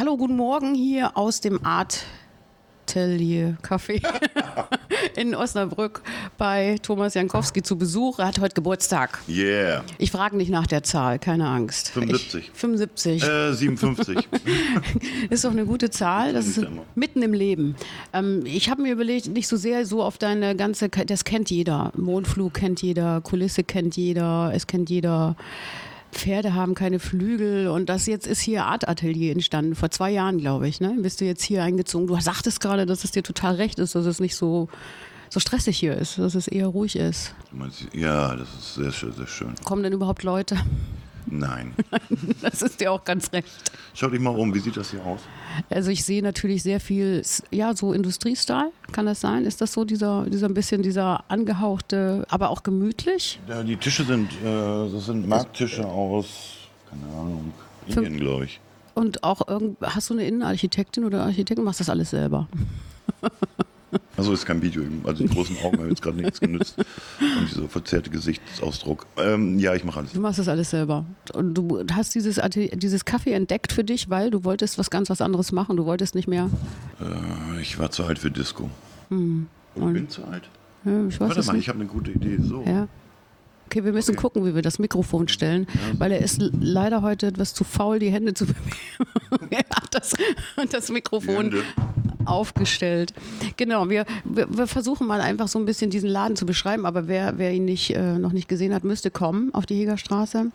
Hallo, guten Morgen hier aus dem Art Atelier Café in Osnabrück bei Thomas Jankowski zu Besuch. Er hat heute Geburtstag. Yeah. Ich frage nicht nach der Zahl, keine Angst. 75. Ich, 75. Äh, 57. ist doch eine gute Zahl. Das ist mitten im Leben. Ähm, ich habe mir überlegt, nicht so sehr so auf deine ganze, das kennt jeder. Mondflug kennt jeder, Kulisse kennt jeder, es kennt jeder. Pferde haben keine Flügel und das jetzt ist hier Art Atelier entstanden, vor zwei Jahren, glaube ich. Ne? Bist du jetzt hier eingezogen? Du sagtest gerade, dass es dir total recht ist, dass es nicht so, so stressig hier ist, dass es eher ruhig ist. Ja, das ist sehr, sehr schön. Kommen denn überhaupt Leute? Nein. Das ist dir auch ganz recht. Schau dich mal um, wie sieht das hier aus? Also ich sehe natürlich sehr viel, ja, so Industriestyle, kann das sein? Ist das so dieser, dieser ein bisschen dieser angehauchte, aber auch gemütlich? Ja, die Tische sind, äh, das sind Markttische aus, keine Ahnung, Indien, glaube ich. Und auch irgend, hast du eine Innenarchitektin oder Architektin? Machst das alles selber? Also ist kein Video, also die großen Augen haben jetzt gerade nichts genützt. Und dieser verzerrte Gesichtsausdruck. Ähm, ja, ich mache alles. Du machst das alles selber. Und du hast dieses, Atelier- dieses Kaffee entdeckt für dich, weil du wolltest was ganz was anderes machen. Du wolltest nicht mehr. Äh, ich war zu alt für Disco. Hm. Ich bin zu alt. Ja, ich weiß Warte mal, nicht. ich habe eine gute Idee. So. Ja. Okay, wir müssen Okay. gucken, wie wir das Mikrofon stellen, weil er ist leider heute etwas zu faul, die Hände zu bewegen. er hat das, das Mikrofon. Aufgestellt. Genau, wir, wir, versuchen mal einfach so ein bisschen diesen Laden zu beschreiben, aber wer, wer ihn nicht, äh, noch nicht gesehen hat, müsste kommen auf die Hegerstraße.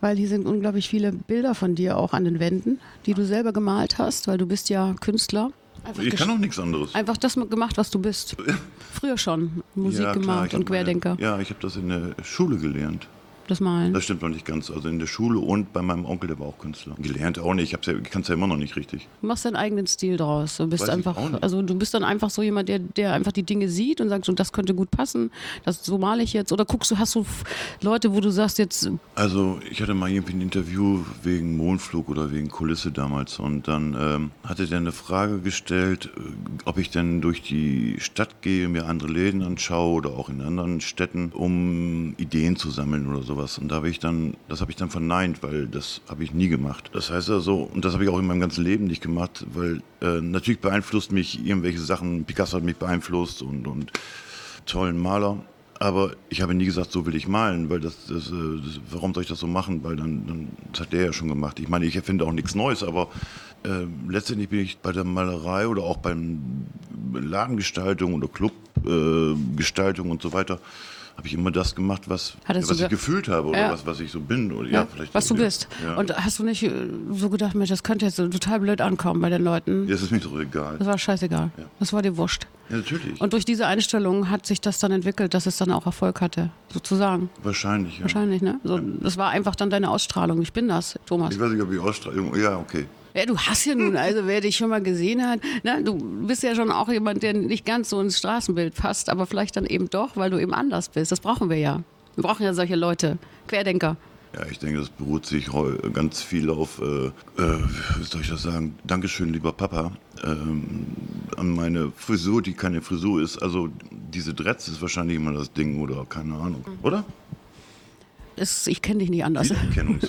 Weil hier sind unglaublich viele Bilder von dir auch an den Wänden, die du selber gemalt hast, weil du bist ja Künstler. Einfach, Ich kann auch nichts anderes. einfach das gemacht, was du bist. Früher schon. Musik Ja, klar, gemacht und Querdenker. Meine, ja, ich habe das in der Schule gelernt. Das Malen. Das stimmt noch nicht ganz. Also in der Schule und bei meinem Onkel, der war auch Künstler. Gelernt auch nicht. Ich, ja, kann es ja immer noch nicht richtig. Du machst deinen eigenen Stil draus. Du bist Weiß einfach, also du bist dann einfach so jemand, der, der einfach die Dinge sieht und sagt, so, das könnte gut passen, das so male ich jetzt. Oder guckst du, hast du Leute, wo du sagst jetzt, Also ich hatte mal irgendwie ein Interview wegen Mondflug oder wegen Kulisse damals und dann ähm, hatte der eine Frage gestellt, äh, ob ich denn durch die Stadt gehe, mir andere Läden anschaue oder auch in anderen Städten, um Ideen zu sammeln oder sowas. Und da habe ich dann, das habe ich dann verneint, weil das habe ich nie gemacht. Das heißt also, und das habe ich auch in meinem ganzen Leben nicht gemacht, weil äh, natürlich beeinflusst mich irgendwelche Sachen, Picasso hat mich beeinflusst und, und tollen Maler. Aber ich habe nie gesagt, so will ich malen, weil das, das, äh, das warum soll ich das so machen? Weil dann, dann das hat der ja schon gemacht. Ich meine, ich erfinde auch nichts Neues, aber äh, letztendlich bin ich bei der Malerei oder auch beim Ladengestaltung oder Clubgestaltung äh, und so weiter, habe ich immer das gemacht, was, Hattest was du ich ge- gefühlt habe oder Ja. was, was ich so bin. Oder, ja, ja, vielleicht was du auch, ja. bist. Ja. Und hast du nicht äh, so gedacht, Mensch, das könnte jetzt so total blöd ankommen bei den Leuten? ja, das ist mir doch egal. Das war scheißegal. Das war dir wurscht. Ja, natürlich. Und durch diese Einstellung hat sich das dann entwickelt, dass es dann auch Erfolg hatte, sozusagen. Wahrscheinlich, ja. Wahrscheinlich, ne? So, Das war einfach dann deine Ausstrahlung. Ich bin das, Thomas. Ich weiß nicht, ob ich Ausstrahlung. Ja, okay. Ja, du hast ja nun, also wer dich schon mal gesehen hat, ne, du bist ja schon auch jemand, der nicht ganz so ins Straßenbild passt, aber vielleicht dann eben doch, weil du eben anders bist. Das brauchen wir ja. Wir brauchen ja solche Leute, Querdenker. Ja, ich denke, das beruht sich ganz viel auf, äh, äh, wie soll ich das sagen? Dankeschön, lieber Papa. Ähm, an meine Frisur, die keine Frisur ist. Also diese Dreads ist wahrscheinlich immer das Ding oder keine Ahnung. Oder? Es, ich kenne dich nicht anders.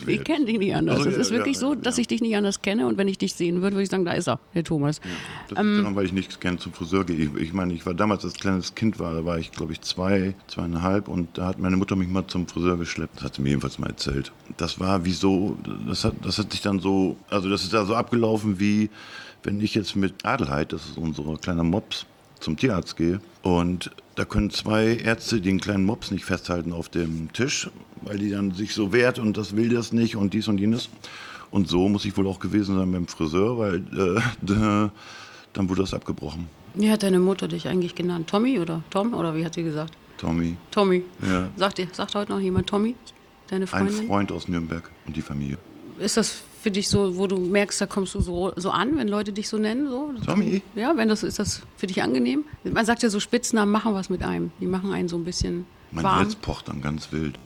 Ich kenne dich nicht anders. Also, es ja, ist wirklich ja, so, dass ja. ich dich nicht anders kenne und wenn ich dich sehen würde, würde ich sagen, da ist er, der Thomas. Das liegt daran, weil ich nicht gern zum Friseur gehe. Ich, ich meine, ich war damals, als kleines Kind war, da war ich, glaube ich, zwei, zweieinhalb und da hat meine Mutter mich mal zum Friseur geschleppt. Das hat sie mir jedenfalls mal erzählt. Das war wie so, das hat, das hat sich dann so, also das ist da so abgelaufen wie, wenn ich jetzt mit Adelheid, das ist unser kleiner Mops, zum Tierarzt gehe und da können zwei Ärzte den kleinen Mops nicht festhalten auf dem Tisch, weil die dann sich so wehrt und das will das nicht und dies und jenes. Und so muss ich wohl auch gewesen sein beim Friseur, weil äh, da- dann wurde das abgebrochen. Wie hat deine Mutter dich eigentlich genannt? Tommy oder Tom oder wie hat sie gesagt? Tommy, Tommy. Ja. Sagt, sagt heute noch jemand Tommy? Deine ein Freundin? Freund aus Nürnberg und die Familie. Ist das für dich so, wo du merkst, da kommst du so, so an, wenn Leute dich so nennen? So? Tommy? Ja, wenn das, ist das für dich angenehm? Man sagt ja so, Spitznamen machen was mit einem. Die machen einen so ein bisschen Mein warm. Hals pocht dann ganz wild.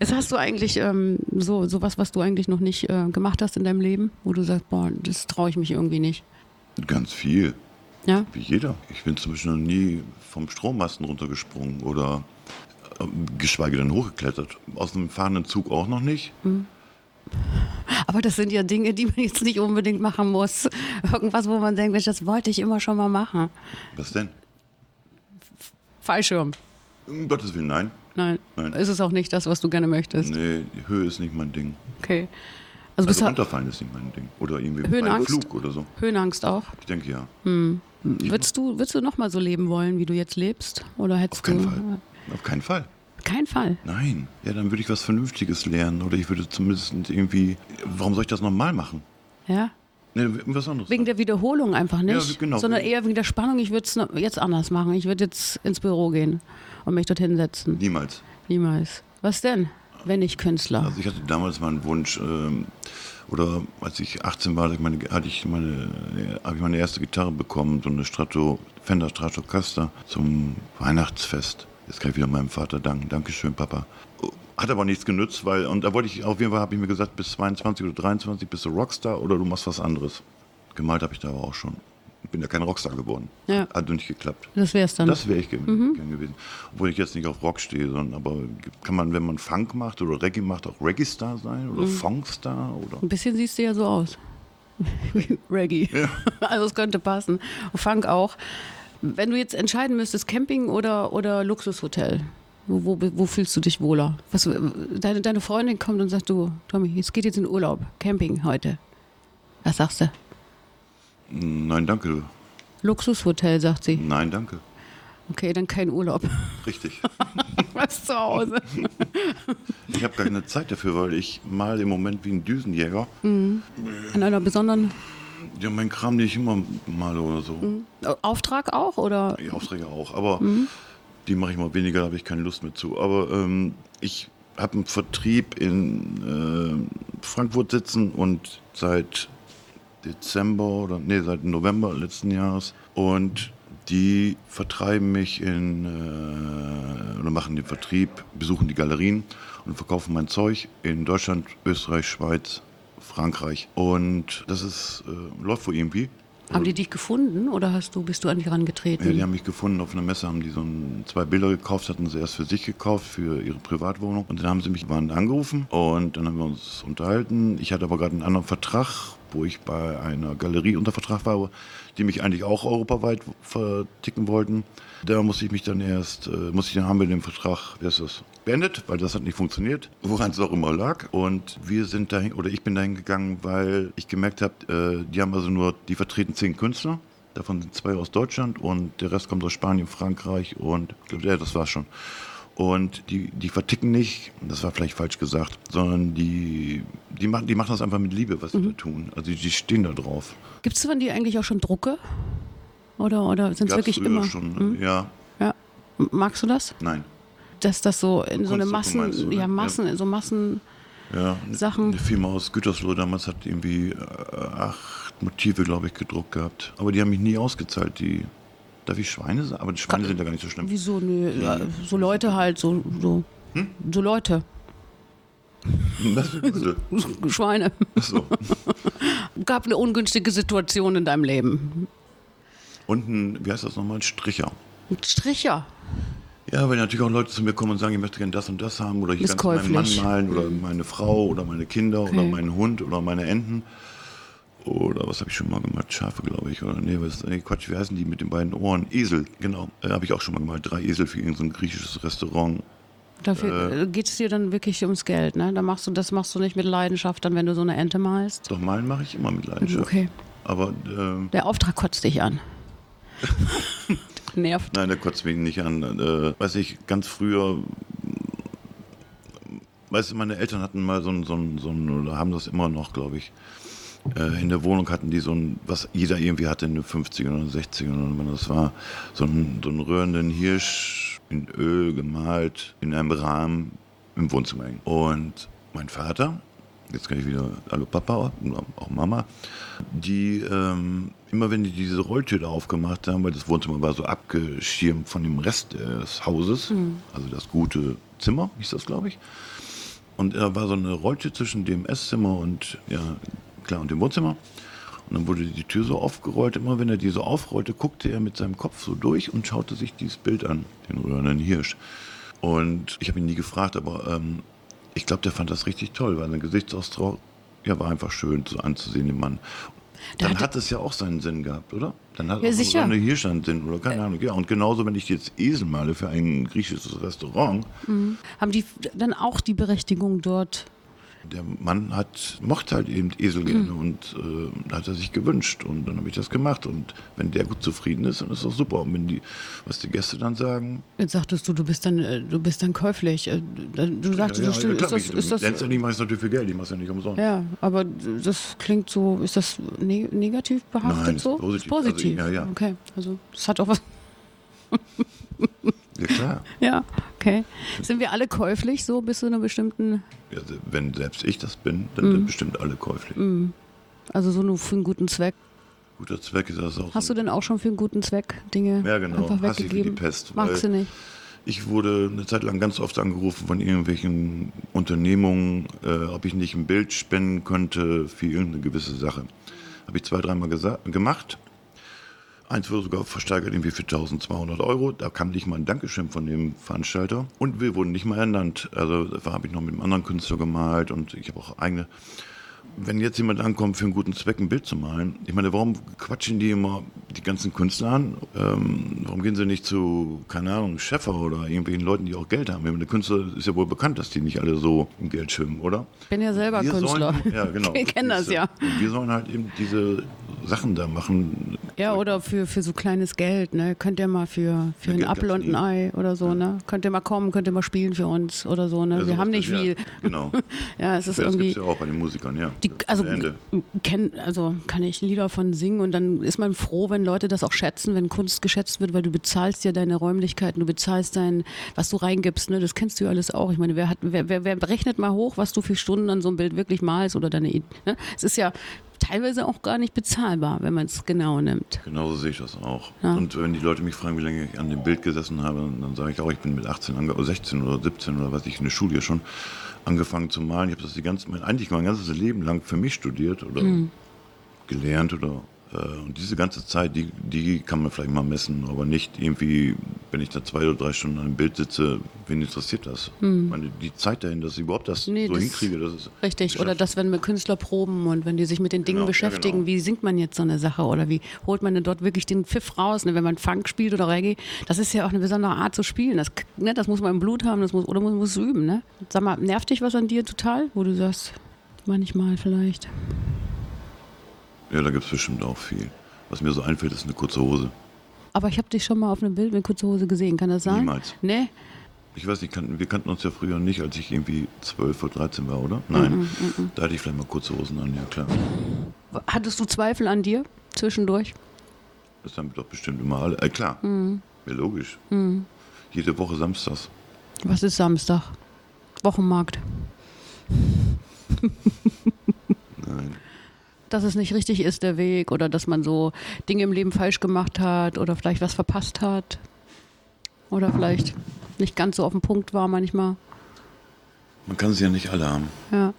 Jetzt hast du eigentlich ähm, so sowas, was du eigentlich noch nicht äh, gemacht hast in deinem Leben, wo du sagst, boah, das traue ich mich irgendwie nicht. Ganz viel. Ja? Wie jeder. Ich bin zum Beispiel noch nie vom Strommasten runtergesprungen oder geschweige denn hochgeklettert. Aus einem fahrenden Zug auch noch nicht. Aber das sind ja Dinge, die man jetzt nicht unbedingt machen muss. Irgendwas, wo man denkt, Mensch, das wollte ich immer schon mal machen. Was denn? Fallschirm. Um Gottes Willen, nein. Nein. Nein. Ist es auch nicht das, was du gerne möchtest? Nee, die Höhe ist nicht mein Ding. Okay. Also, Also runterfallen ist nicht mein Ding. Oder irgendwie Höhenangst? Flug oder so. Höhenangst auch? Ich denke ja. Würdest du, würdest du nochmal so leben wollen, wie du jetzt lebst? Oder hättest Auf keinen du. Fall. Auf keinen Fall. Kein Fall. Nein. Ja, dann würde ich was Vernünftiges lernen. Oder ich würde zumindest irgendwie. Warum soll ich das normal machen? Ja. Nee, irgendwas anderes. Wegen der Wiederholung einfach nicht. Ja, genau. Sondern eher wegen der Spannung. Ich würde es jetzt anders machen. Ich würde jetzt ins Büro gehen und mich dorthin setzen. Niemals. Niemals. Was denn, wenn nicht Künstler? Also ich hatte damals mal einen Wunsch, ähm, oder als ich 18 war, hatte ich meine, hatte ich meine, habe ich meine erste Gitarre bekommen, so eine Strato, Fender Stratocaster zum Weihnachtsfest. Jetzt kann ich wieder meinem Vater danken. Dankeschön, Papa. Hat aber nichts genützt, weil, und da wollte ich, auf jeden Fall habe ich mir gesagt, bis 22 oder 23 bist du Rockstar oder du machst was anderes. Gemalt habe ich da aber auch schon. Ich bin ja kein Rockstar geworden. Ja. Hat nicht geklappt. Das wär's dann. Das wäre ich ge Mhm. gern gewesen. Obwohl ich jetzt nicht auf Rock stehe, sondern aber kann man, wenn man Funk macht oder Reggae macht, auch Reggae-Star sein oder Mhm. Funkstar oder. Ein bisschen siehst du ja so aus. Reggae. Also es könnte passen. Funk auch. Wenn du jetzt entscheiden müsstest, Camping oder, oder Luxushotel, wo, wo, wo fühlst du dich wohler? Was, deine, deine Freundin kommt und sagt, du, Tommy, es geht jetzt in Urlaub, Camping heute. Was sagst du? Nein, danke. Luxushotel, sagt sie. Nein, danke. Okay, dann kein Urlaub. Richtig. Was zu Hause. Ich habe keine Zeit dafür, weil ich mal im Moment wie ein Düsenjäger. An einer besonderen Ja, mein Kram nicht immer mal oder so. Mhm. Auftrag auch? Oder? Die Aufträge auch. Aber die mache ich mal weniger, da habe ich keine Lust mehr zu. Aber ähm, ich habe einen Vertrieb in äh, Frankfurt sitzen und seit Dezember oder nee, seit November letzten Jahres. Und die vertreiben mich in äh, oder machen den Vertrieb, besuchen die Galerien und verkaufen mein Zeug in Deutschland, Österreich, Schweiz, Frankreich. Und das ist, äh, läuft wohl irgendwie. Haben die dich gefunden oder hast du, bist du an die herangetreten? Ja, die haben mich gefunden auf einer Messe, haben die so ein, zwei Bilder gekauft, hatten sie erst für sich gekauft, für ihre Privatwohnung. Und dann haben sie mich waren angerufen und dann haben wir uns unterhalten. Ich hatte aber gerade einen anderen Vertrag, wo ich bei einer Galerie unter Vertrag war, die mich eigentlich auch europaweit verticken wollten. Da musste ich mich dann erst, äh, musste ich dann haben wir den Vertrag, wie ist das, beendet, weil das hat nicht funktioniert, woran es auch immer lag. Und wir sind dahin, oder ich bin dahin gegangen, weil ich gemerkt habe, äh, die haben also nur, die vertreten zehn Künstler. Davon sind zwei aus Deutschland und der Rest kommt aus Spanien, Frankreich und ich glaube, ja, das war's schon. Und die, die verticken nicht, das war vielleicht falsch gesagt, sondern die, die, machen, die machen das einfach mit Liebe, was sie da tun. Also die, die stehen da drauf. Gibt es von dir eigentlich auch schon Drucke? Oder, oder sind es wirklich immer? schon, Hm? ja, Ja. Magst du das? nein. Dass das so in so eine Massen, meinst ne? ja, Ja. Massen, so Massen. Ja, Sachen. Eine Firma aus Gütersloh damals hat irgendwie äh, acht Motive, glaube ich, gedruckt gehabt. Aber die haben mich nie ausgezahlt. Die, darf ich Schweine sagen? Aber die Schweine sind ja gar nicht so schlimm. Wieso? Nö, ja, so Leute halt, so, so, Hm? so Leute. Schweine. so. Gab eine ungünstige Situation in deinem Leben. Und ein, wie heißt das nochmal, ein Stricher. Ein Stricher. Ja, wenn natürlich auch Leute zu mir kommen und sagen, ich möchte gerne das und das haben oder ich kann meinen Mann malen oder meine Frau oder meine Kinder oder Okay. meinen Hund oder meine Enten. Oder was habe ich schon mal gemalt? Schafe, glaube ich. Oder nee, was, nee, Quatsch, wie heißen die mit den beiden Ohren? Esel, genau. Äh, habe ich auch schon mal gemalt. Drei Esel für irgendein griechisches Restaurant. Dafür äh, geht es dir dann wirklich ums Geld, ne? Da machst du, das machst du nicht mit Leidenschaft, dann wenn du so eine Ente malst. Doch malen mache ich immer mit Leidenschaft. Okay. Aber ähm, Der Auftrag kotzt dich an. Nervt. nein, der kotzt mich nicht an. Äh, weiß ich, ganz früher, weißt du, meine Eltern hatten mal so ein, so ein, so ein oder haben das immer noch, glaube ich. Äh, in der Wohnung hatten die so ein, was jeder irgendwie hatte in den 50ern oder 60ern, oder wann das war, so einen, so einen rührenden Hirsch in Öl gemalt, in einem Rahmen im Wohnzimmer hängen. Und mein Vater, jetzt kann ich wieder, hallo Papa und auch Mama, die ähm, immer wenn die diese Rolltür da aufgemacht haben, weil das Wohnzimmer war so abgeschirmt von dem Rest des Hauses, also das gute Zimmer, hieß das, glaube ich. Und da war so eine Rolltür zwischen dem Esszimmer und, ja, klar, und dem Wohnzimmer. Und dann wurde die Tür so aufgerollt. Immer wenn er die so aufrollte, guckte er mit seinem Kopf so durch und schaute sich dieses Bild an, den rührenden Hirsch. Und ich habe ihn nie gefragt, aber ähm, ich glaube, der fand das richtig toll, weil sein Gesichtsausdruck ja, war einfach schön so anzusehen, den Mann. Der Dann hat es ja auch seinen Sinn gehabt, oder? Dann hat Ja, auch so sicher. eine Hirschand Sinn oder keine Ahnung. Ja, und genauso, wenn ich jetzt Esel male für ein griechisches Restaurant, Haben die dann auch die Berechtigung dort? Der Mann hat, mochte halt eben Esel gerne und äh, hat er sich gewünscht und dann habe ich das gemacht und wenn der gut zufrieden ist, dann ist das super. Und wenn die, was die Gäste dann sagen, Jetzt sagtest du, du bist dann, äh, du bist dann käuflich. Äh, Du sagst, ja, du ja, still- klar, ist das, ist das, letztendlich mache ich es natürlich für Geld, ich mache es ja nicht umsonst. ja, aber das klingt so, ist das ne negativ behaftet Nein, so? positiv. Ist positiv. Also, ja, ja. Okay, also das hat auch was. Ja klar. Ja, okay. Sind wir alle käuflich so bis zu einer bestimmten, Ja, wenn selbst ich das bin, dann Mhm. sind bestimmt alle käuflich. also so nur für einen guten Zweck? Guter Zweck ist das auch. Hast du denn auch schon für einen guten Zweck Dinge Ja, genau. einfach Hasse ich wie die weggegeben? Pest, Magst du nicht? Ich wurde eine Zeit lang ganz oft angerufen von irgendwelchen Unternehmungen, äh, ob ich nicht ein Bild spenden könnte für irgendeine gewisse Sache. Habe ich zwei, dreimal gemacht. Eins wurde sogar versteigert irgendwie für 1200 Euro. Da kam nicht mal ein Dankeschön von dem Veranstalter. Und wir wurden nicht mal ernannt. Also da habe ich noch mit einem anderen Künstler gemalt und ich habe auch eigene. Wenn jetzt jemand ankommt, für einen guten Zweck ein Bild zu malen, ich meine, warum quatschen die immer die ganzen Künstler an? Ähm, warum gehen sie nicht zu, keine Ahnung, Schäfer oder irgendwelchen Leuten, die auch Geld haben? Ich meine, der Künstler ist ja wohl bekannt, dass die nicht alle so im Geld schwimmen, oder? Ich bin ja selber Wir Künstler. Sollen, ja, genau. Wir kennen das ja. Und wir sollen halt eben diese Sachen da machen. Ja, oder für, für so kleines Geld, ne? Könnt ihr mal für, für Ja, einen Geld Apfel und ein. Ei oder so, ne? Könnt ihr mal kommen, könnt ihr mal spielen für uns oder so, ne? Ja, Wir haben nicht ja, viel. Genau. Ja, es ist Das irgendwie. gibt es ja auch bei den Musikern, ja. Die, also, kenn, also kann ich Lieder von singen und dann ist man froh, wenn Leute das auch schätzen, wenn Kunst geschätzt wird, weil du bezahlst ja deine Räumlichkeiten, du bezahlst dein, was du reingibst, ne? Das kennst du ja alles auch. Ich meine, wer hat, wer, wer, wer rechnet mal hoch, was du für Stunden an so einem Bild wirklich malst oder deine, ne? Es ist ja teilweise auch gar nicht bezahlbar, wenn man es genau nimmt. Genauso sehe ich das auch. Ja. Und wenn die Leute mich fragen, wie lange ich an dem Bild gesessen habe, dann sage ich auch, ich bin mit 18, ange oder 16 oder 17 oder was ich in der Schule ja schon angefangen zu malen. Ich habe das die ganze, mein, eigentlich mein ganzes Leben lang für mich studiert oder Mhm. gelernt oder und diese ganze Zeit, die, die kann man vielleicht mal messen, aber nicht irgendwie, wenn ich da zwei oder drei Stunden an einem Bild sitze, wen interessiert das? Meine, die Zeit dahin, dass ich überhaupt das. Nee, so das- hinkriege, das ist Richtig, oder dass wenn wir Künstler proben und wenn die sich mit den Dingen Genau, ja, beschäftigen, genau. wie singt man jetzt so eine Sache oder wie holt man denn dort wirklich den Pfiff raus, ne? wenn man Funk spielt oder Reggae, das ist ja auch eine besondere Art zu spielen, das, ne? das muss man im Blut haben das muss, oder man muss es üben. Ne? Sag mal, nervt dich was an dir total, wo du sagst, manchmal vielleicht? Ja, da gibt es bestimmt auch viel. Was mir so einfällt, ist eine kurze Hose. Aber ich habe dich schon mal auf einem Bild mit kurzer Hose gesehen, kann das sein? Niemals. Nee? Ich weiß nicht, wir kannten uns ja früher nicht, als ich irgendwie 12 oder 13 war, oder? Nein. Da hatte ich vielleicht mal kurze Hosen an, ja klar. Hattest du Zweifel an dir zwischendurch? Das haben doch bestimmt immer alle. Äh, klar. Ja, logisch. Jede Woche samstags. Was ist Samstag? Wochenmarkt. Nein. Dass es nicht richtig ist, der Weg, oder dass man so Dinge im Leben falsch gemacht hat oder vielleicht was verpasst hat. Oder vielleicht nicht ganz so auf den Punkt war manchmal. Man kann sie ja nicht alle haben. Ja.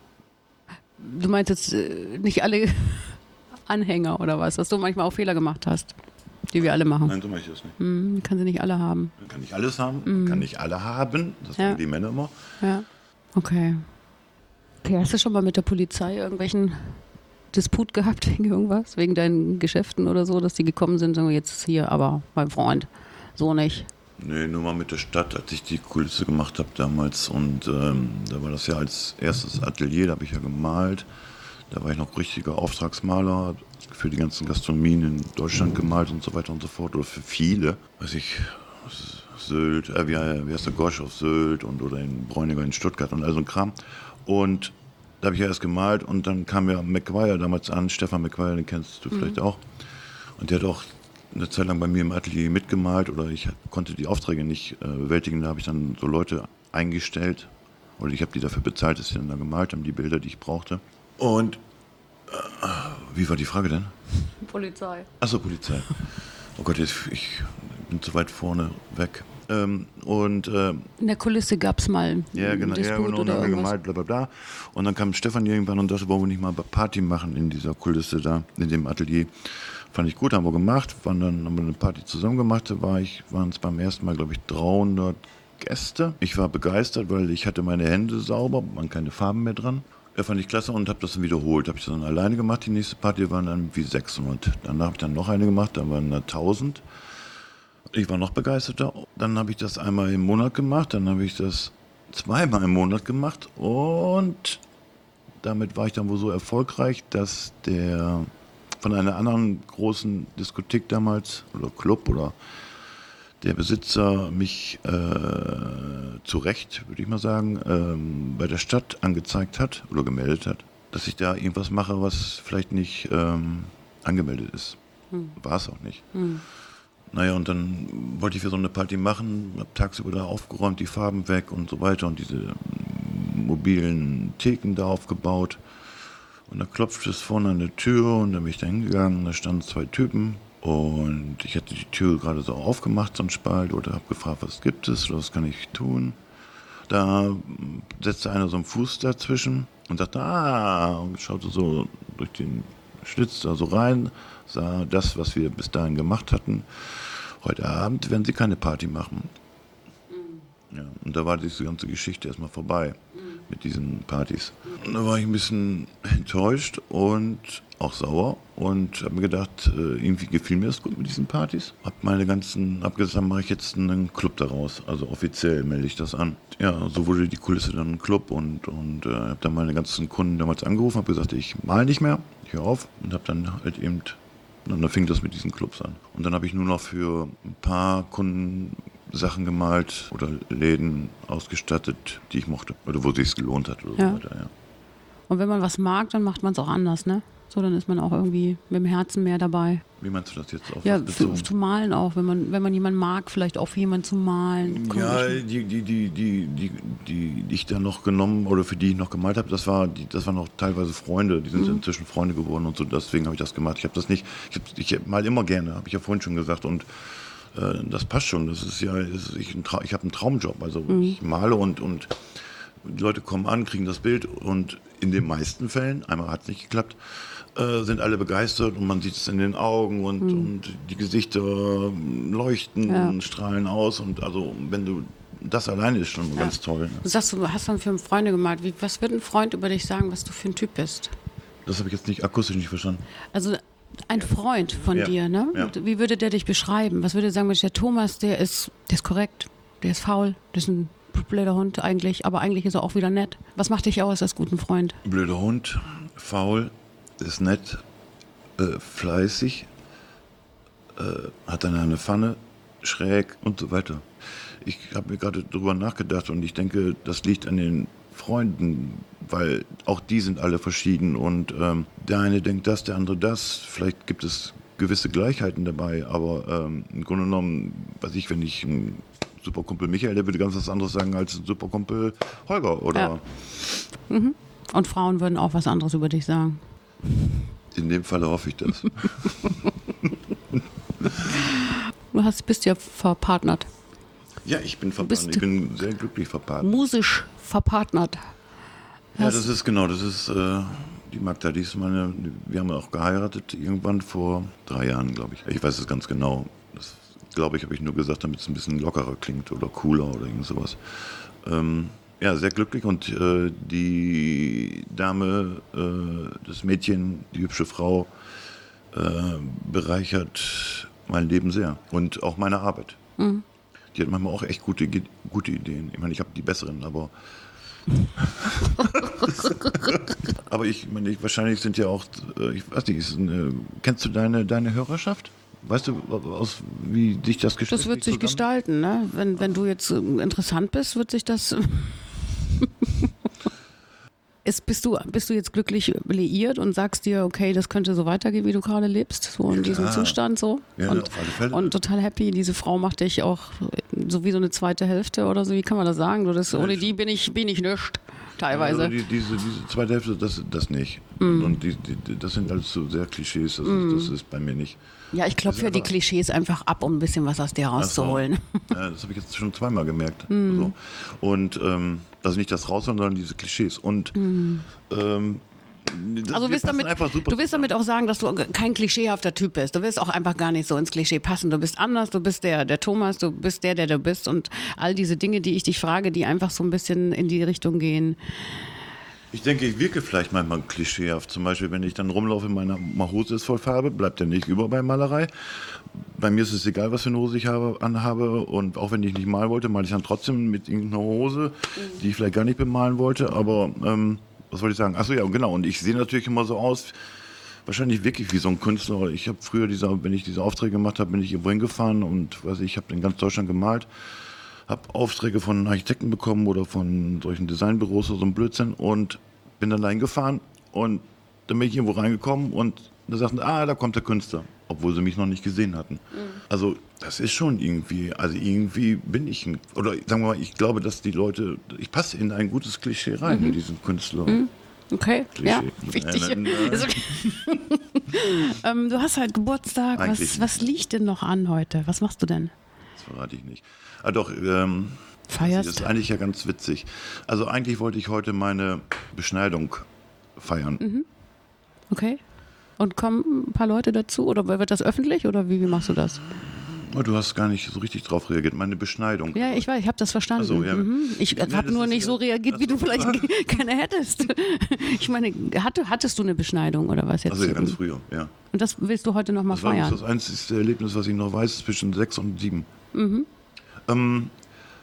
Du meinst jetzt äh, nicht alle Anhänger oder was, dass du manchmal auch Fehler gemacht hast, die wir alle machen. Nein, so mache ich das nicht. Hm, man kann sie nicht alle haben. Man kann nicht alles haben, man kann nicht alle haben. Das Ja. sagen die Männer immer. Ja. Okay. Okay, hast du schon mal mit der Polizei irgendwelchen Disput gehabt wegen irgendwas? Wegen deinen Geschäften oder so, dass die gekommen sind, sagen wir jetzt hier, aber mein Freund, so nicht. Nee, nur mal mit der Stadt, als ich die Kulisse gemacht habe damals. Und ähm, da war das ja als erstes Atelier, da habe ich ja gemalt. Da war ich noch richtiger Auftragsmaler für die ganzen Gastronomien in Deutschland gemalt und so weiter und so fort. Oder für viele. Weiß ich, Sylt, äh, wie, wie heißt der Gosch auf Sylt und oder in Bräuniger in Stuttgart und all so ein Kram. Und da habe ich ja erst gemalt und dann kam ja McGuire damals an, Stefan McGuire, den kennst du vielleicht auch. Und der hat auch eine Zeit lang bei mir im Atelier mitgemalt oder ich konnte die Aufträge nicht äh, bewältigen. Da habe ich dann so Leute eingestellt oder ich habe die dafür bezahlt, dass sie dann da gemalt haben, die Bilder, die ich brauchte. Und äh, wie war die Frage denn? Polizei. Achso, Polizei. Oh Gott, jetzt, ich bin zu weit vorne weg. Ähm, und äh, In der Kulisse gab es mal ja, genau, ja, Disput genau, und oder dann haben wir gemalt, bla bla bla. Und dann kam Stefan irgendwann und sagte, wollen wir nicht mal Party machen in dieser Kulisse da, in dem Atelier. Fand ich gut, haben wir gemacht, waren dann, haben wir eine Party zusammen gemacht, da war ich, waren es beim ersten Mal, glaube ich, 300 Gäste. Ich war begeistert, weil ich hatte meine Hände sauber, waren keine Farben mehr dran. Ja, fand ich klasse und habe das dann wiederholt. Habe ich das dann alleine gemacht. Die nächste Party waren dann wie 600. Danach habe ich dann noch eine gemacht, da waren da 1000. Ich war noch begeisterter. Dann habe ich das einmal im Monat gemacht, dann habe ich das zweimal im Monat gemacht und damit war ich dann wohl so erfolgreich, dass der von einer anderen großen Diskothek damals oder Club oder der Besitzer mich äh, zu Recht, würde ich mal sagen, ähm, bei der Stadt angezeigt hat oder gemeldet hat, dass ich da irgendwas mache, was vielleicht nicht ähm, angemeldet ist. Hm. War es auch nicht. Hm. Naja, und dann wollte ich für so eine Party machen, habe tagsüber da aufgeräumt, die Farben weg und so weiter und diese mobilen Theken da aufgebaut. Und da klopfte es vorne an der Tür und dann bin ich da hingegangen, da standen zwei Typen und ich hatte die Tür gerade so aufgemacht, so ein Spalt, oder habe gefragt, was gibt es, was kann ich tun. Da setzte einer so einen Fuß dazwischen und dachte, ah, und schaute so durch den Schlitz da so rein, sah das, was wir bis dahin gemacht hatten. Heute Abend werden sie keine Party machen. Mhm. Ja, und da war diese ganze Geschichte erstmal vorbei mhm. mit diesen Partys. Und da war ich ein bisschen enttäuscht und auch sauer und habe mir gedacht, äh, irgendwie gefiel mir das gut mit diesen Partys. Hab meine ganzen, hab gesagt, mache ich jetzt einen Club daraus. Also offiziell melde ich das an. Ja, so wurde die Kulisse dann ein Club und, und äh, habe dann meine ganzen Kunden damals angerufen, habe gesagt, ich mal nicht mehr, ich höre auf und habe dann halt eben, und dann fing das mit diesen Clubs an. Und dann habe ich nur noch für ein paar Kunden Sachen gemalt oder Läden ausgestattet, die ich mochte oder wo es sich gelohnt hat oder ja. so weiter. Ja. Und wenn man was mag, dann macht man es auch anders, ne? So, dann ist man auch irgendwie mit dem Herzen mehr dabei. Wie meinst du das jetzt auf Ja, für, zu malen auch, wenn man, wenn man jemanden mag, vielleicht auch für jemanden zu malen. Ja, die, die, die, die, die, die, die ich da noch genommen oder für die ich noch gemalt habe, das war, die, das waren auch teilweise Freunde, die sind mhm. inzwischen Freunde geworden und so, deswegen habe ich das gemacht. Ich habe das nicht, ich, hab, ich mal immer gerne, habe ich ja vorhin schon gesagt und äh, das passt schon. Das ist ja, ist, ich, ich habe einen Traumjob, also mhm. ich male und, und die Leute kommen an, kriegen das Bild und in den meisten Fällen, einmal hat es nicht geklappt, äh, sind alle begeistert und man sieht es in den Augen und, mhm. und die Gesichter leuchten, ja. strahlen aus und also wenn du das alleine ist schon ja. ganz toll. Ne? Du sagst, du hast dann für Freunde gemalt. Wie, was wird ein Freund über dich sagen, was du für ein Typ bist? Das habe ich jetzt nicht akustisch nicht verstanden. Also ein Freund von ja. dir, ne? Ja. Wie würde der dich beschreiben? Was würde er sagen, der Thomas, der ist, der ist korrekt, der ist faul, der ist ein blöder Hund eigentlich, aber eigentlich ist er auch wieder nett. Was macht dich aus als guten Freund? Blöder Hund, faul, ist nett, äh, fleißig, äh, hat dann eine Pfanne, schräg und so weiter. Ich habe mir gerade darüber nachgedacht und ich denke, das liegt an den Freunden, weil auch die sind alle verschieden und ähm, der eine denkt das, der andere das. Vielleicht gibt es gewisse Gleichheiten dabei, aber ähm, im Grunde genommen, weiß ich, wenn ich einen Superkumpel Michael, der würde ganz was anderes sagen als ein Superkumpel Holger oder. Ja. Mhm. Und Frauen würden auch was anderes über dich sagen. In dem Fall hoffe ich das. du hast, bist ja verpartnert. Ja, ich bin verpartnert. Ich bin sehr glücklich verpartnert. Musisch verpartnert. Ja, das ist genau, das ist äh, die Magda, die ist meine, wir haben auch geheiratet irgendwann vor drei Jahren, glaube ich. Ich weiß es ganz genau. Das glaube ich, habe ich nur gesagt, damit es ein bisschen lockerer klingt oder cooler oder irgend sowas. Ähm, ja, sehr glücklich und äh, die Dame, äh, das Mädchen, die hübsche Frau, äh, bereichert mein Leben sehr und auch meine Arbeit. Mhm. Die hat manchmal auch echt gute, gute Ideen. Ich meine, ich habe die besseren, aber. aber ich meine, wahrscheinlich sind ja auch, äh, ich weiß nicht, eine, kennst du deine, deine Hörerschaft? Weißt du, aus, wie sich das gestaltet? Das wird sich gestalten, ne? Wenn, wenn du jetzt äh, interessant bist, wird sich das Ist, bist, du, bist du jetzt glücklich liiert und sagst dir, okay, das könnte so weitergehen, wie du gerade lebst, so in ja, diesem Zustand so? Ja, und, auf alle Fälle. und total happy, diese Frau macht dich auch so wie so eine zweite Hälfte oder so, wie kann man das sagen? Du, das, ohne die bin ich, bin ich nischt, teilweise. Also die, diese, diese zweite Hälfte, das, das nicht. Mm. Und die, die, das sind alles so sehr Klischees, das, mm. ist, das ist bei mir nicht. Ja, ich klopfe ja die Klischees einfach ab, um ein bisschen was aus dir rauszuholen. Also, ja, das habe ich jetzt schon zweimal gemerkt. Mm. Also. Und ähm, also nicht das raus, sondern diese Klischees. Und mhm. ähm, das- Also willst, damit, einfach super du willst damit auch sagen, dass du kein klischeehafter Typ bist. Du willst auch einfach gar nicht so ins Klischee passen. Du bist anders, du bist der, der Thomas, du bist der, der du bist. Und all diese Dinge, die ich dich frage, die einfach so ein bisschen in die Richtung gehen. Ich denke, ich wirke vielleicht manchmal klischeehaft. Zum Beispiel, wenn ich dann rumlaufe, meine Hose ist voll Farbe, bleibt ja nicht über bei Malerei. Bei mir ist es egal, was für eine Hose ich habe, anhabe. Und auch wenn ich nicht malen wollte, male ich dann trotzdem mit irgendeiner Hose, die ich vielleicht gar nicht bemalen wollte. Aber ähm, was wollte ich sagen? Achso, ja, genau. Und ich sehe natürlich immer so aus, wahrscheinlich wirklich wie so ein Künstler. Ich habe früher, diese, wenn ich diese Aufträge gemacht habe, bin ich irgendwo hingefahren und weiß ich, ich habe in ganz Deutschland gemalt habe Aufträge von Architekten bekommen oder von solchen Designbüros oder so ein Blödsinn und bin dann dahin gefahren und dann bin ich irgendwo reingekommen und da sagten, ah, da kommt der Künstler, obwohl sie mich noch nicht gesehen hatten. Also das ist schon irgendwie, also irgendwie bin ich ein, oder sagen wir mal, ich glaube, dass die Leute, ich passe in ein gutes Klischee rein, in diesen Künstler. Okay, ja, Klischee. wichtig. Äh, dann, äh, okay. ähm, du hast halt Geburtstag. Was, was liegt denn noch an heute? Was machst du denn? Das verrate ich nicht. Ah doch, ähm, Feierst? das ist eigentlich ja ganz witzig. Also eigentlich wollte ich heute meine Beschneidung feiern. Mhm. Okay. Und kommen ein paar Leute dazu? Oder wird das öffentlich? Oder wie, wie machst du das? Oh, du hast gar nicht so richtig drauf reagiert. Meine Beschneidung. Ja, ich weiß, ich habe das verstanden. So, ja. mhm. Ich Ja, habe nur nicht ja- so reagiert, wie du vielleicht keine hättest. Ich meine, hatte, hattest du eine Beschneidung oder was jetzt? Also ja, ganz früher, ja. Und das willst du heute nochmal Das war feiern? das einzige Erlebnis, was ich noch weiß, zwischen sechs und sieben.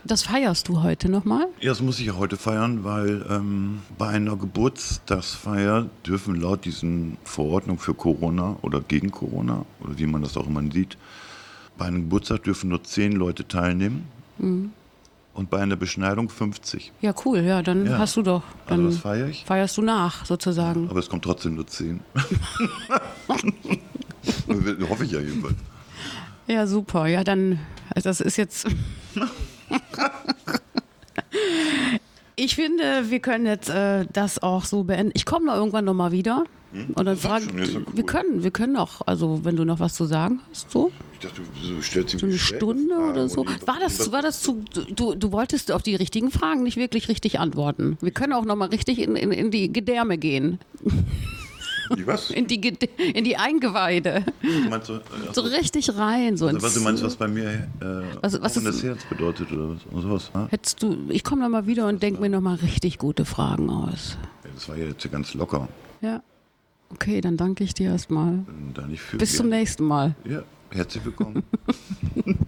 Das feierst du heute nochmal? Ja, das muss ich ja heute feiern, weil ähm, bei einer Geburtstagsfeier dürfen laut diesen Verordnung für Corona oder gegen Corona oder wie man das auch immer sieht, bei einem Geburtstag dürfen nur zehn Leute teilnehmen und bei einer Beschneidung 50. Ja, cool, ja, dann Ja. hast du doch. Also Dann das feiere ich, feierst du nach, sozusagen. aber es kommt trotzdem nur zehn. Hoffe ich ja jedenfalls. Ja, super. Ja, dann, also das ist jetzt. Ich finde, wir können jetzt äh, das auch so beenden. Ich komme noch irgendwann nochmal wieder. Und dann Sag frage schon, ist ja cool. wir können, wir können auch, also wenn du noch was zu sagen hast, so, Ich dachte, du stellst so eine Stunde oder so. War das, war das zu, du, du wolltest auf die richtigen Fragen nicht wirklich richtig antworten. Wir können auch nochmal richtig in, in, in die Gedärme gehen, Was? in die, in die Eingeweide. Meinst du, äh, So richtig rein. So also, was du meinst, was bei mir äh, Was- was ist- Herz bedeutet oder was? Oder sowas, ne? Hättest du, ich komme noch mal wieder und denke mir noch mal richtig gute Fragen aus. Ja, Das war ja jetzt ganz locker. Ja. Okay, dann danke ich dir erstmal. Bis zum nächsten Mal. Ja, herzlich willkommen.